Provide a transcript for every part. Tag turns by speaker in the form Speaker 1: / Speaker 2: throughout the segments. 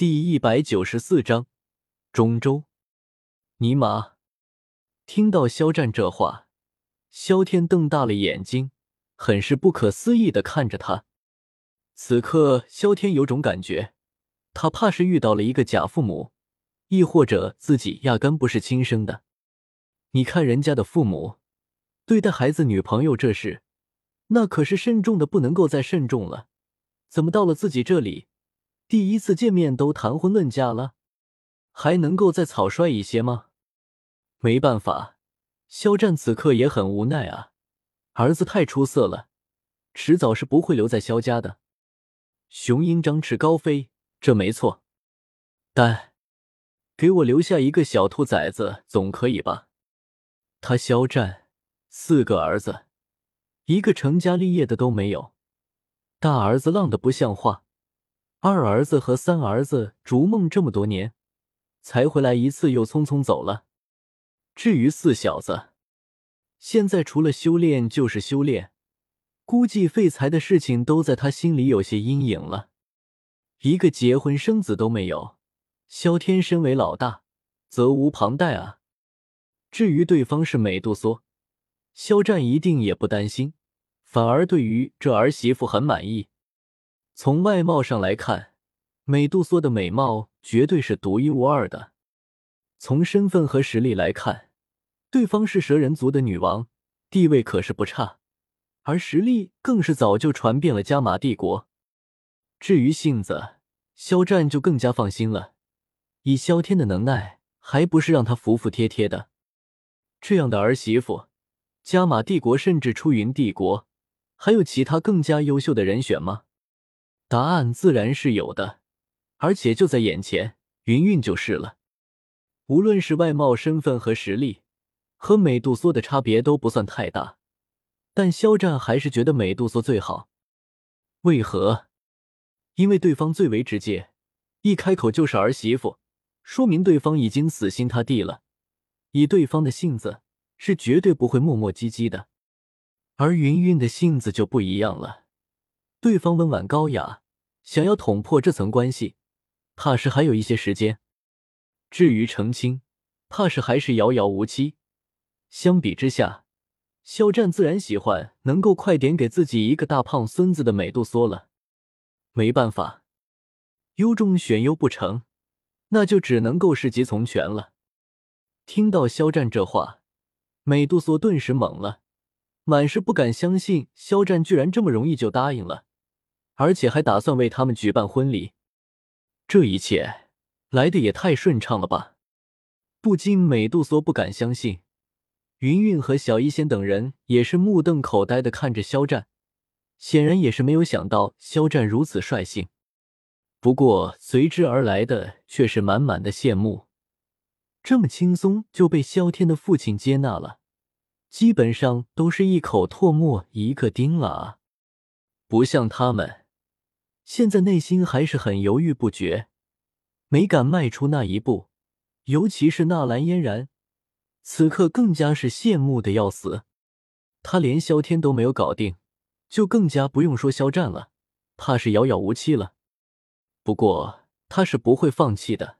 Speaker 1: 第一百九十四章中州。尼玛！听到肖战这话，萧天瞪大了眼睛，很是不可思议的看着他。此刻，萧天有种感觉，他怕是遇到了一个假父母，亦或者自己压根不是亲生的。你看人家的父母对待孩子、女朋友这事，那可是慎重的不能够再慎重了，怎么到了自己这里？第一次见面都谈婚论嫁了，还能够再草率一些吗？没办法，肖战此刻也很无奈啊。儿子太出色了，迟早是不会留在肖家的。雄鹰展翅高飞，这没错，但给我留下一个小兔崽子总可以吧？他肖战四个儿子，一个成家立业的都没有，大儿子浪得不像话。二儿子和三儿子逐梦这么多年，才回来一次，又匆匆走了。至于四小子，现在除了修炼就是修炼，估计废材的事情都在他心里有些阴影了。一个结婚生子都没有，萧天身为老大，责无旁贷啊。至于对方是美杜莎，肖战一定也不担心，反而对于这儿媳妇很满意。从外貌上来看，美杜莎的美貌绝对是独一无二的。从身份和实力来看，对方是蛇人族的女王，地位可是不差，而实力更是早就传遍了加玛帝国。至于性子，肖战就更加放心了。以萧天的能耐，还不是让他服服帖帖的？这样的儿媳妇，加玛帝国甚至出云帝国，还有其他更加优秀的人选吗？答案自然是有的，而且就在眼前，云云就是了。无论是外貌、身份和实力，和美杜莎的差别都不算太大，但肖战还是觉得美杜莎最好。为何？因为对方最为直接，一开口就是儿媳妇，说明对方已经死心塌地了。以对方的性子，是绝对不会磨磨唧唧的。而云云的性子就不一样了。对方温婉高雅，想要捅破这层关系，怕是还有一些时间。至于成亲，怕是还是遥遥无期。相比之下，肖战自然喜欢能够快点给自己一个大胖孙子的美杜莎了。没办法，优中选优不成，那就只能够是极从权了。听到肖战这话，美杜莎顿时懵了，满是不敢相信肖战居然这么容易就答应了。而且还打算为他们举办婚礼，这一切来的也太顺畅了吧！不禁美杜莎不敢相信，云云和小医仙等人也是目瞪口呆的看着肖战，显然也是没有想到肖战如此率性。不过随之而来的却是满满的羡慕，这么轻松就被萧天的父亲接纳了，基本上都是一口唾沫一个钉了啊！不像他们。现在内心还是很犹豫不决，没敢迈出那一步。尤其是纳兰嫣然，此刻更加是羡慕的要死。他连萧天都没有搞定，就更加不用说肖战了，怕是遥遥无期了。不过他是不会放弃的，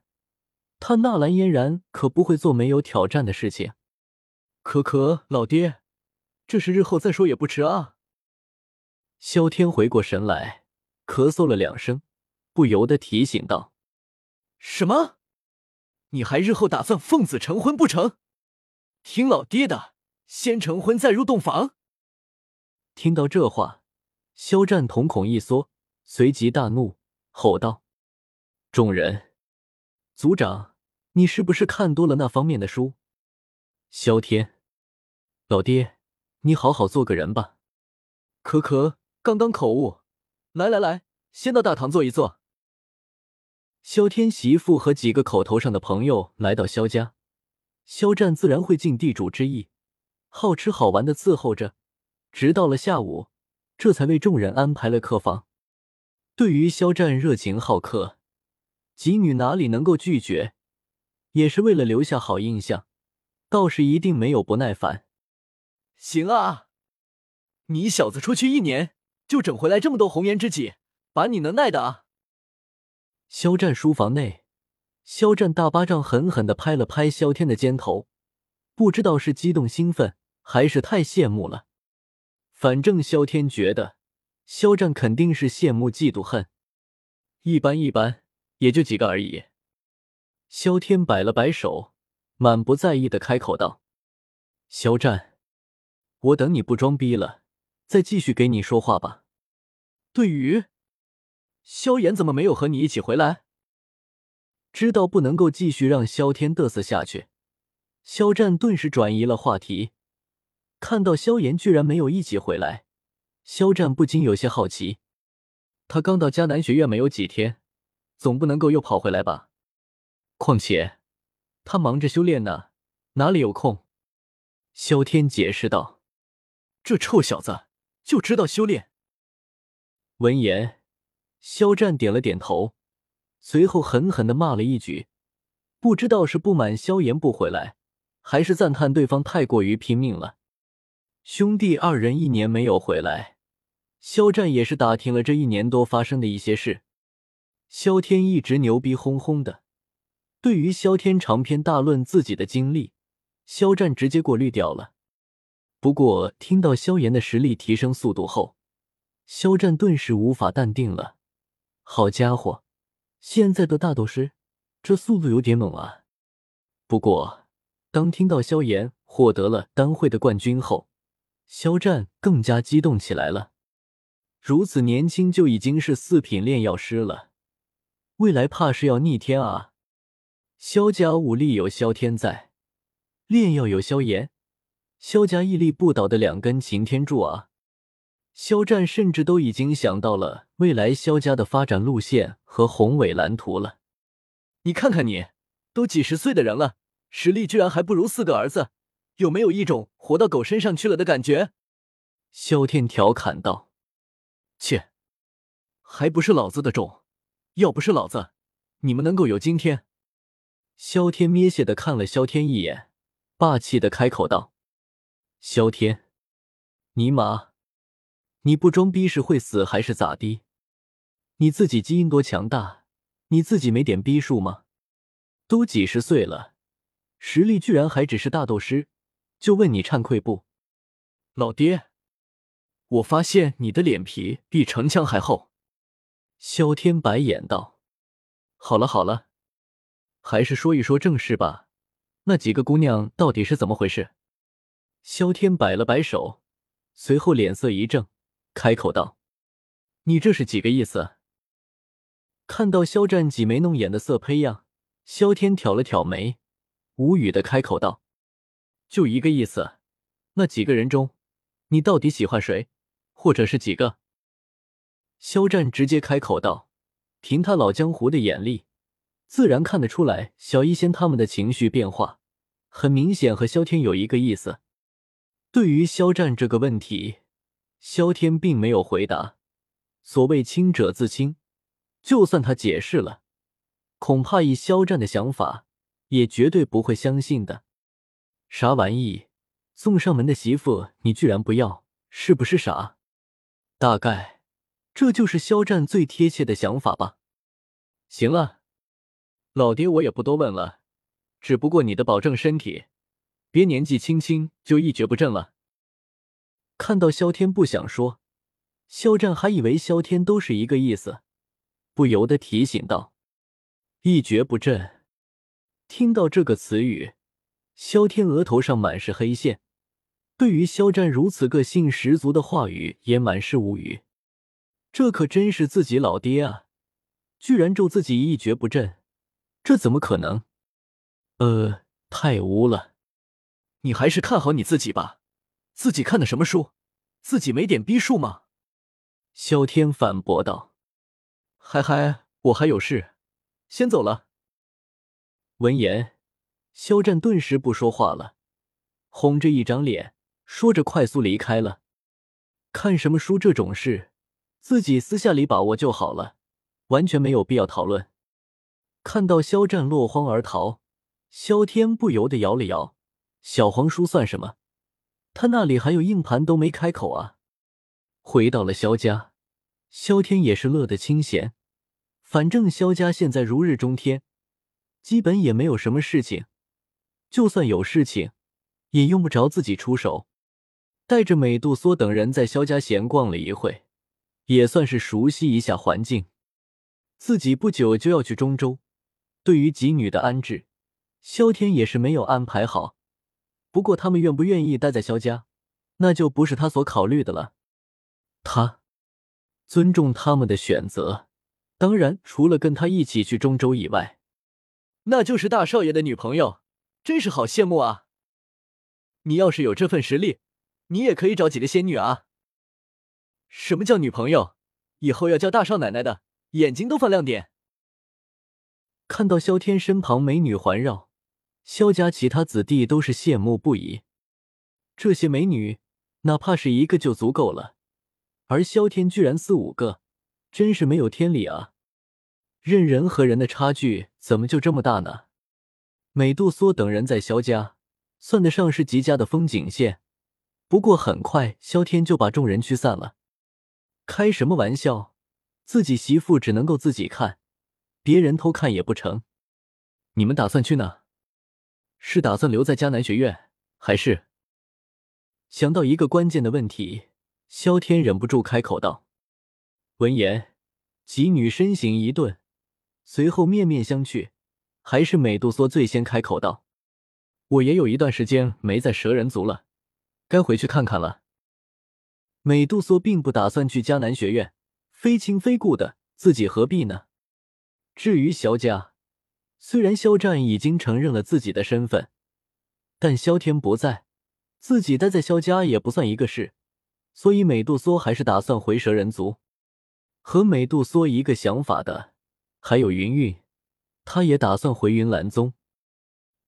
Speaker 1: 他纳兰嫣然可不会做没有挑战的事情。可可，老爹，这事日后再说也不迟啊。萧天回过神来。咳嗽了两声，不由得提醒道：“
Speaker 2: 什么？你还日后打算奉子成婚不成？听老爹的，先成婚再入洞房。”
Speaker 1: 听到这话，肖战瞳孔一缩，随即大怒，吼道：“众人，族长，你是不是看多了那方面的书？”萧天，老爹，你好好做个人吧。
Speaker 2: 可可，刚刚口误。来来来，先到大堂坐一坐。
Speaker 1: 萧天媳妇和几个口头上的朋友来到萧家，肖战自然会尽地主之谊，好吃好玩的伺候着，直到了下午，这才为众人安排了客房。对于肖战热情好客，几女哪里能够拒绝？也是为了留下好印象，倒是一定没有不耐烦。
Speaker 2: 行啊，你小子出去一年。就整回来这么多红颜知己，把你能耐的啊！
Speaker 1: 肖战书房内，肖战大巴掌狠狠的拍了拍肖天的肩头，不知道是激动兴奋还是太羡慕了。反正肖天觉得肖战肯定是羡慕嫉妒恨。一般一般，也就几个而已。肖天摆了摆手，满不在意的开口道：“肖战，我等你不装逼了，再继续给你说话吧。”
Speaker 2: 对于萧炎怎么没有和你一起回来？
Speaker 1: 知道不能够继续让萧天嘚瑟下去，肖战顿时转移了话题。看到萧炎居然没有一起回来，肖战不禁有些好奇。他刚到迦南学院没有几天，总不能够又跑回来吧？况且他忙着修炼呢，哪里有空？萧天解释道：“
Speaker 2: 这臭小子就知道修炼。”
Speaker 1: 闻言，肖战点了点头，随后狠狠的骂了一句，不知道是不满萧炎不回来，还是赞叹对方太过于拼命了。兄弟二人一年没有回来。肖战也是打听了这一年多发生的一些事。萧天一直牛逼哄哄的，对于萧天长篇大论自己的经历，肖战直接过滤掉了。不过听到萧炎的实力提升速度后，肖战顿时无法淡定了。好家伙，现在的大斗师，这速度有点猛啊！不过当听到萧炎获得了单会的冠军后，肖战更加激动起来了。如此年轻就已经是四品炼药师了，未来怕是要逆天啊！萧家武力有萧天在，炼药有萧炎，萧家屹立不倒的两根擎天柱啊！肖战甚至都已经想到了未来肖家的发展路线和宏伟蓝图了。
Speaker 2: 你看看你，都几十岁的人了，实力居然还不如四个儿子，有没有一种活到狗身上去了的感觉？
Speaker 1: 萧天调侃道。
Speaker 2: 切，还不是老子的种！要不是老子，你们能够有今天？
Speaker 1: 萧天蔑视的看了萧天一眼，霸气的开口道：“萧天，尼玛，你不装逼是会死还是咋的？你自己基因多强大，你自己没点逼数吗？都几十岁了，实力居然还只是大斗师，就问你惭愧不？
Speaker 2: 老爹。”我发现你的脸皮比城墙还厚。
Speaker 1: 萧天白眼道：“好了好了，还是说一说正事吧。那几个姑娘到底是怎么回事？”萧天摆了摆手，随后脸色一正，开口道：“你这是几个意思？”看到肖战挤眉弄眼的色胚样，萧天挑了挑眉，无语的开口道：“就一个意思。那几个人中，你到底喜欢谁？”或者是几个？肖战直接开口道：“凭他老江湖的眼力，自然看得出来，小医仙他们的情绪变化，很明显和萧天有一个意思。”对于肖战这个问题，萧天并没有回答。所谓清者自清，就算他解释了，恐怕以肖战的想法，也绝对不会相信的。啥玩意？送上门的媳妇，你居然不要，是不是傻？大概，这就是肖战最贴切的想法吧。行了，老爹，我也不多问了。只不过你的保重身体，别年纪轻轻就一蹶不振了。看到萧天不想说，肖战还以为萧天都是一个意思，不由得提醒道：“一蹶不振。”听到这个词语，萧天额头上满是黑线。对于肖战如此个性十足的话语，也满是无语。这可真是自己老爹啊，居然咒自己一蹶不振，这怎么可能？呃，太污了！
Speaker 2: 你还是看好你自己吧，自己看的什么书？自己没点逼数吗？
Speaker 1: 萧天反驳道。
Speaker 2: 嗨嗨，我还有事，先走了。
Speaker 1: 闻言，肖战顿时不说话了，红着一张脸。说着，快速离开了。看什么书这种事，自己私下里把握就好了，完全没有必要讨论。看到肖战落荒而逃，萧天不由得摇了摇：“小黄书算什么？他那里还有硬盘都没开口啊！”回到了萧家，萧天也是乐得清闲，反正萧家现在如日中天，基本也没有什么事情。就算有事情，也用不着自己出手。带着美杜莎等人在萧家闲逛了一会，也算是熟悉一下环境。自己不久就要去中州，对于几女的安置，萧天也是没有安排好。不过他们愿不愿意待在萧家，那就不是他所考虑的了。他尊重他们的选择，当然除了跟他一起去中州以外，
Speaker 2: 那就是大少爷的女朋友，真是好羡慕啊！你要是有这份实力，你也可以找几个仙女啊。什么叫女朋友？以后要叫大少奶奶的，眼睛都放亮点。
Speaker 1: 看到萧天身旁美女环绕。萧家其他子弟都是羡慕不已，这些美女哪怕是一个就足够了，而萧天居然四五个，真是没有天理啊！任人和人的差距怎么就这么大呢？美杜莎等人在萧家算得上是极佳的风景线，不过很快萧天就把众人驱散了。开什么玩笑？自己媳妇只能够自己看，别人偷看也不成。你们打算去哪？是打算留在迦南学院，还是想到一个关键的问题？萧天忍不住开口道。闻言，几女身形一顿，随后面面相觑。还是美杜莎最先开口道：“我也有一段时间没在蛇人族了，该回去看看了。”美杜莎并不打算去迦南学院，非亲非故的，自己何必呢？至于萧家，虽然肖战已经承认了自己的身份，但萧天不在，自己待在萧家也不算一个事，所以美杜莎还是打算回蛇人族。和美杜莎一个想法的还有云云，她也打算回云岚宗。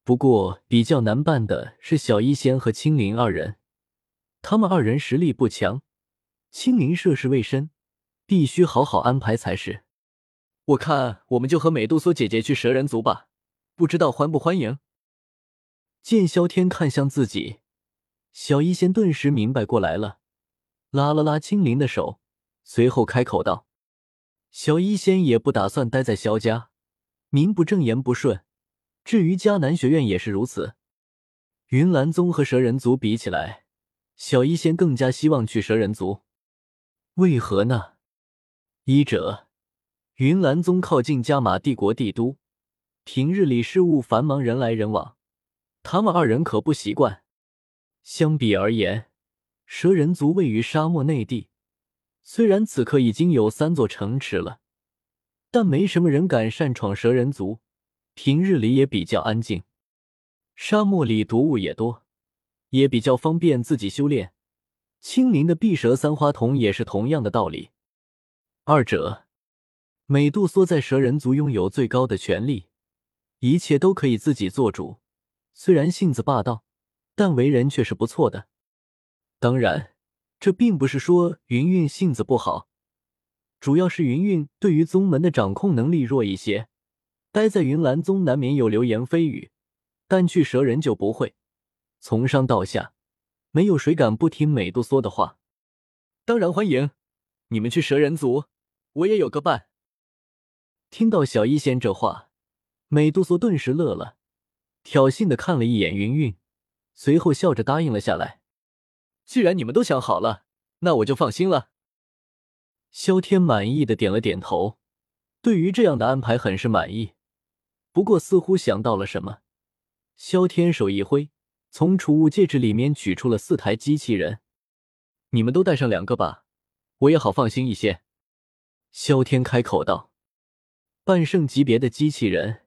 Speaker 1: 不过比较难办的是小医仙和青灵二人，他们二人实力不强，青灵涉世未深，必须好好安排才是。
Speaker 2: 我看我们就和美杜莎姐姐去蛇人族吧，不知道欢不欢迎。
Speaker 1: 见萧天看向自己，小医仙顿时明白过来了，拉了拉青灵的手，随后开口道：“小医仙也不打算待在萧家，名不正言不顺。至于迦南学院也是如此。云岚宗和蛇人族比起来，小医仙更加希望去蛇人族。为何呢？一者。”云岚宗靠近加玛帝国帝都，平日里事务繁忙，人来人往，他们二人可不习惯。相比而言，蛇人族位于沙漠内地，虽然此刻已经有三座城池了，但没什么人敢擅闯蛇人族。平日里也比较安静，沙漠里毒物也多，也比较方便自己修炼。青灵的碧蛇三花瞳也是同样的道理。二者。美杜莎在蛇人族拥有最高的权力，一切都可以自己做主。虽然性子霸道，但为人却是不错的。当然，这并不是说云云性子不好，主要是云云对于宗门的掌控能力弱一些。待在云岚宗难免有流言蜚语，但去蛇人就不会。从上到下，没有谁敢不听美杜莎的话。
Speaker 2: 当然欢迎你们去蛇人族，我也有个伴。
Speaker 1: 听到小医仙这话，美杜莎顿时乐了，挑衅的看了一眼云云，随后笑着答应了下来。
Speaker 2: 既然你们都想好了，那我就放心了。
Speaker 1: 萧天满意的点了点头，对于这样的安排很是满意。不过似乎想到了什么，萧天手一挥，从储物戒指里面取出了四台机器人。
Speaker 2: 你们都带上两个吧，我也好放心一些。
Speaker 1: 萧天开口道。半圣级别的机器人，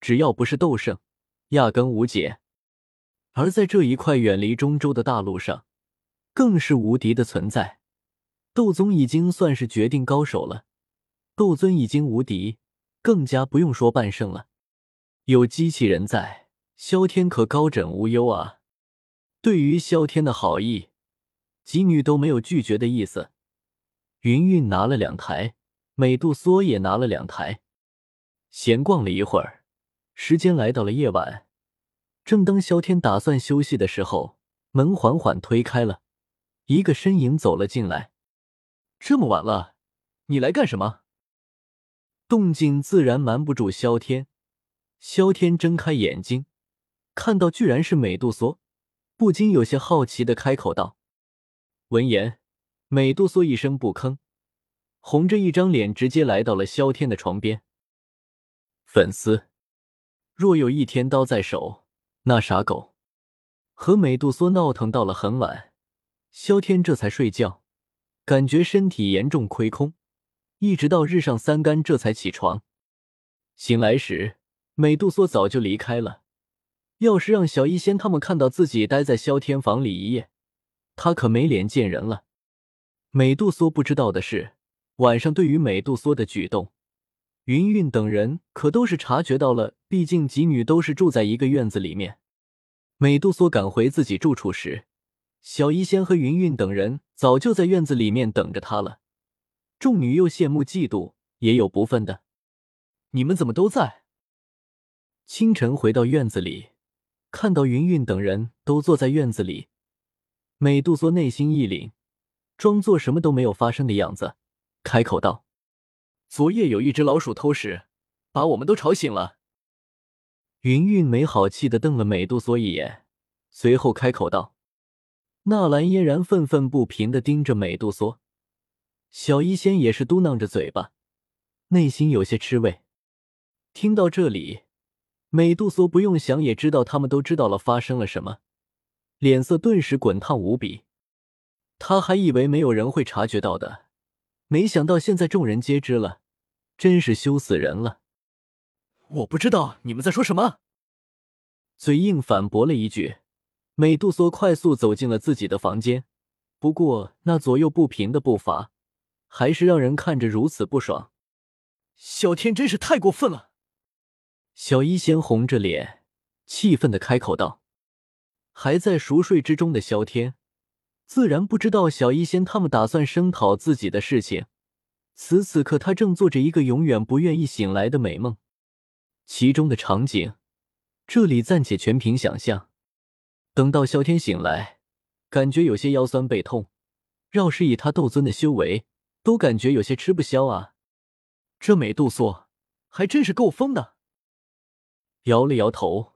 Speaker 1: 只要不是斗圣，压根无解。而在这一块远离中州的大陆上，更是无敌的存在。斗宗已经算是绝顶高手了，斗尊已经无敌，更加不用说半圣了。有机器人在，萧天可高枕无忧啊！对于萧天的好意，几女都没有拒绝的意思。云云拿了两台，美杜莎也拿了两台。闲逛了一会儿，时间来到了夜晚。正当萧天打算休息的时候，门缓缓推开了，一个身影走了进来。
Speaker 2: 这么晚了，你来干什么？
Speaker 1: 动静自然瞒不住萧天。萧天睁开眼睛，看到居然是美杜莎，不禁有些好奇的开口道：“闻言，美杜莎一声不吭，红着一张脸直接来到了萧天的床边。粉丝，若有一天刀在手，那傻狗。”和美杜莎闹腾到了很晚，萧天这才睡觉，感觉身体严重亏空，一直到日上三竿这才起床。醒来时，美杜莎早就离开了。要是让小医仙他们看到自己待在萧天房里一夜，他可没脸见人了。美杜莎不知道的是，晚上对于美杜莎的举动，云云等人可都是察觉到了。毕竟几女都是住在一个院子里面。美杜莎赶回自己住处时，小医仙和云云等人早就在院子里面等着她了。众女又羡慕嫉妒，也有不忿的。你们怎么都在？清晨回到院子里，看到云云等人都坐在院子里，美杜莎内心一凛，装作什么都没有发生的样子，开口道：“
Speaker 2: 昨夜有一只老鼠偷食，把我们都吵醒了。”
Speaker 1: 云云没好气的瞪了美杜莎一眼，随后开口道：“纳兰嫣然愤愤不平的盯着美杜莎，小医仙也是嘟囔着嘴巴，内心有些吃味。听到这里，美杜莎不用想也知道他们都知道了发生了什么，脸色顿时滚烫无比。他还以为没有人会察觉到的，没想到现在众人皆知了，真是羞死人了。”
Speaker 2: 我不知道你们在说什么，
Speaker 1: 嘴硬反驳了一句。美杜莎快速走进了自己的房间，不过那左右不平的步伐，还是让人看着如此不爽。
Speaker 2: 小天真是太过分了！
Speaker 1: 小医仙红着脸，气愤的开口道：“还在熟睡之中的萧天，自然不知道小医仙他们打算声讨自己的事情。此此刻，他正做着一个永远不愿意醒来的美梦。”其中的场景，这里暂且全凭想象。等到萧天醒来，感觉有些腰酸背痛，要是以他斗尊的修为，都感觉有些吃不消啊。
Speaker 2: 这美杜莎还真是够疯的。
Speaker 1: 摇了摇头，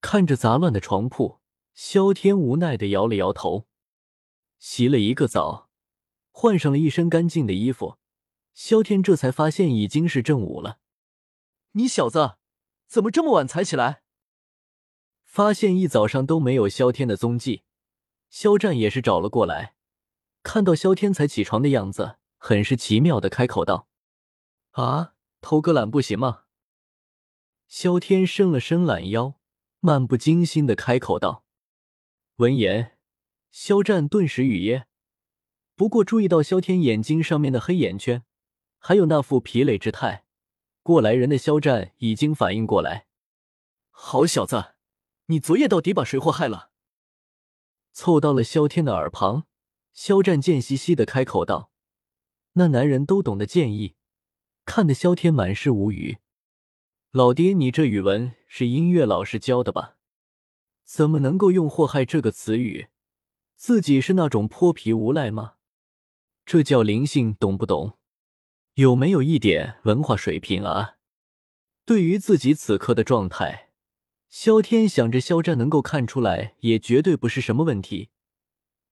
Speaker 1: 看着杂乱的床铺，萧天无奈的摇了摇头。洗了一个澡，换上了一身干净的衣服，萧天这才发现已经是正午了。
Speaker 2: 你小子怎么这么晚才起来？
Speaker 1: 发现一早上都没有萧天的踪迹，肖战也是找了过来，看到萧天才起床的样子，很是奇妙的开口道：“
Speaker 2: 啊，偷个懒不行吗？”
Speaker 1: 萧天伸了伸懒腰，漫不经心的开口道。闻言，肖战顿时语噎，不过注意到萧天眼睛上面的黑眼圈，还有那副疲累之态。过来人的肖战已经反应过来，
Speaker 2: 好小子，你昨夜到底把谁祸害了？
Speaker 1: 凑到了萧天的耳旁，肖战贱兮兮的开口道：“那男人都懂得建议，看得萧天满是无语。老爹，你这语文是音乐老师教的吧？怎么能够用祸害这个词语？自己是那种泼皮无赖吗？这叫灵性，懂不懂？”有没有一点文化水平啊？对于自己此刻的状态，萧天想着肖战能够看出来，也绝对不是什么问题。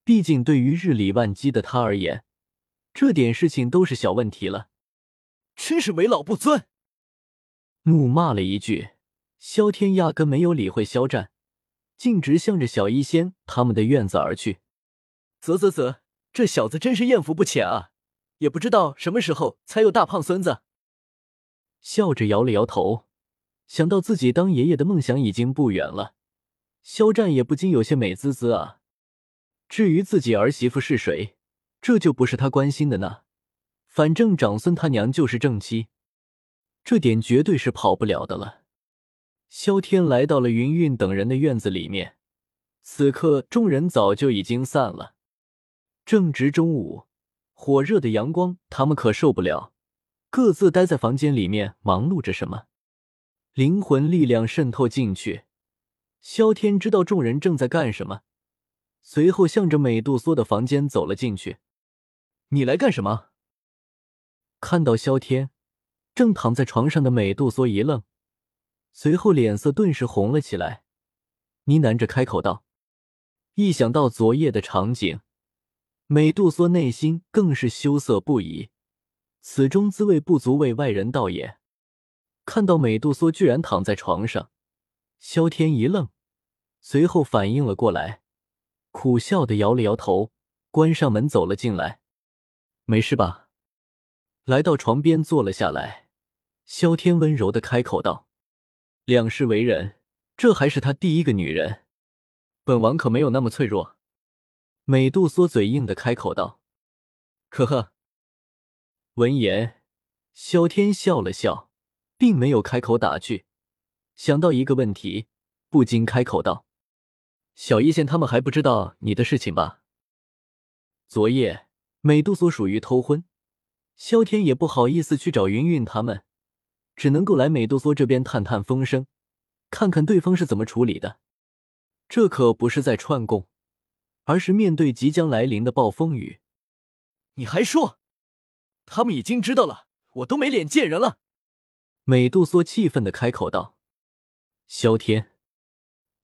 Speaker 1: 毕竟对于日理万机的他而言，这点事情都是小问题了。
Speaker 2: 真是为老不尊！
Speaker 1: 怒骂了一句，萧天压根没有理会肖战，径直向着小医仙他们的院子而去。
Speaker 2: 啧啧啧，这小子真是艳福不浅啊！也不知道什么时候才有大胖孙子。
Speaker 1: 笑着摇了摇头，想到自己当爷爷的梦想已经不远了，肖战也不禁有些美滋滋啊。至于自己儿媳妇是谁，这就不是他关心的呢。反正长孙他娘就是正妻，这点绝对是跑不了的了。萧天来到了云云等人的院子里面，此刻众人早就已经散了，正值中午。火热的阳光，他们可受不了，各自待在房间里面忙碌着什么。灵魂力量渗透进去，萧天知道众人正在干什么，随后向着美杜莎的房间走了进去。
Speaker 2: 你来干什么？
Speaker 1: 看到萧天，正躺在床上的美杜莎一愣，随后脸色顿时红了起来，呢喃着开口道：“一想到昨夜的场景，美杜莎内心更是羞涩不已。此中滋味不足为外人道也。”看到美杜莎居然躺在床上，萧天一愣，随后反应了过来，苦笑的摇了摇头，关上门走了进来。“没事吧？”来到床边坐了下来。萧天温柔的开口道：“两世为人，这还是他第一个女人，本王可没有那么脆弱。”美杜莎嘴硬的开口道：“
Speaker 2: 呵呵。”
Speaker 1: 闻言，萧天笑了笑，并没有开口打趣，想到一个问题，不禁开口道：“
Speaker 2: 小一仙他们还不知道你的事情吧？”
Speaker 1: 昨夜美杜莎属于偷婚，萧天也不好意思去找云云他们。只能够来美杜莎这边探探风声，看看对方是怎么处理的。这可不是在串供，而是面对即将来临的暴风雨。
Speaker 2: 你还说，他们已经知道了，我都没脸见人了。
Speaker 1: 美杜莎气愤的开口道：“萧天，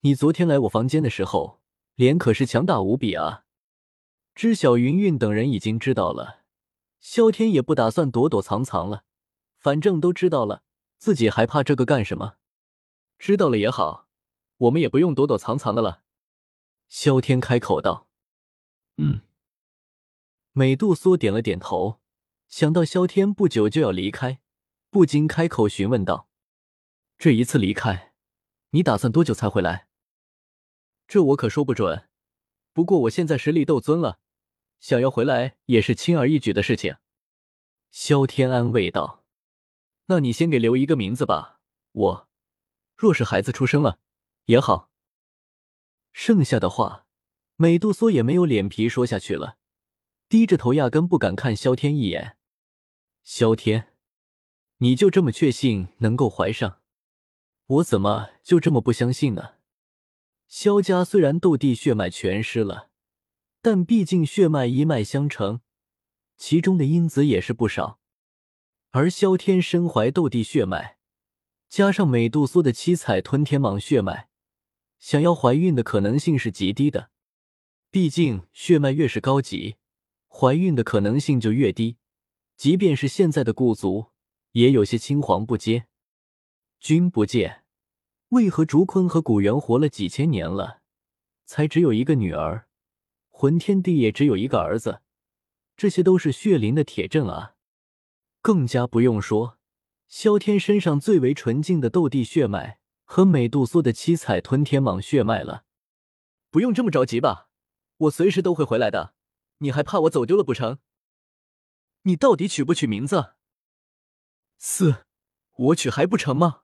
Speaker 1: 你昨天来我房间的时候，脸可是强大无比啊！”知晓云云等人已经知道了，萧天也不打算躲躲藏藏了，反正都知道了。自己还怕这个干什么？
Speaker 2: 知道了也好，我们也不用躲躲藏藏的了。
Speaker 1: 萧天开口道：“
Speaker 2: 嗯。”
Speaker 1: 美杜莎点了点头，想到萧天不久就要离开，不禁开口询问道：“这一次离开，你打算多久才回来？”
Speaker 2: 这我可说不准，不过我现在实力斗尊了，想要回来也是轻而易举的事情。”
Speaker 1: 萧天安慰道。
Speaker 2: 那你先给留一个名字吧。我若是孩子出生了也好。
Speaker 1: 剩下的话，美杜莎也没有脸皮说下去了，低着头，压根不敢看萧天一眼。萧天，你就这么确信能够怀上？我怎么就这么不相信呢？萧家虽然斗帝血脉全失了，但毕竟血脉一脉相承，其中的因子也是不少。而萧天身怀斗帝血脉，加上美杜莎的七彩吞天蟒血脉，想要怀孕的可能性是极低的。毕竟血脉越是高级，怀孕的可能性就越低。即便是现在的故族，也有些青黄不接。君不见，为何竹坤和古元活了几千年了，才只有一个女儿？魂天帝也只有一个儿子，这些都是血灵的铁证啊！更加不用说，萧天身上最为纯净的斗帝血脉和美杜莎的七彩吞天蟒血脉了。
Speaker 2: 不用这么着急吧，我随时都会回来的。你还怕我走丢了不成？你到底取不取名字？四，我取还不成吗？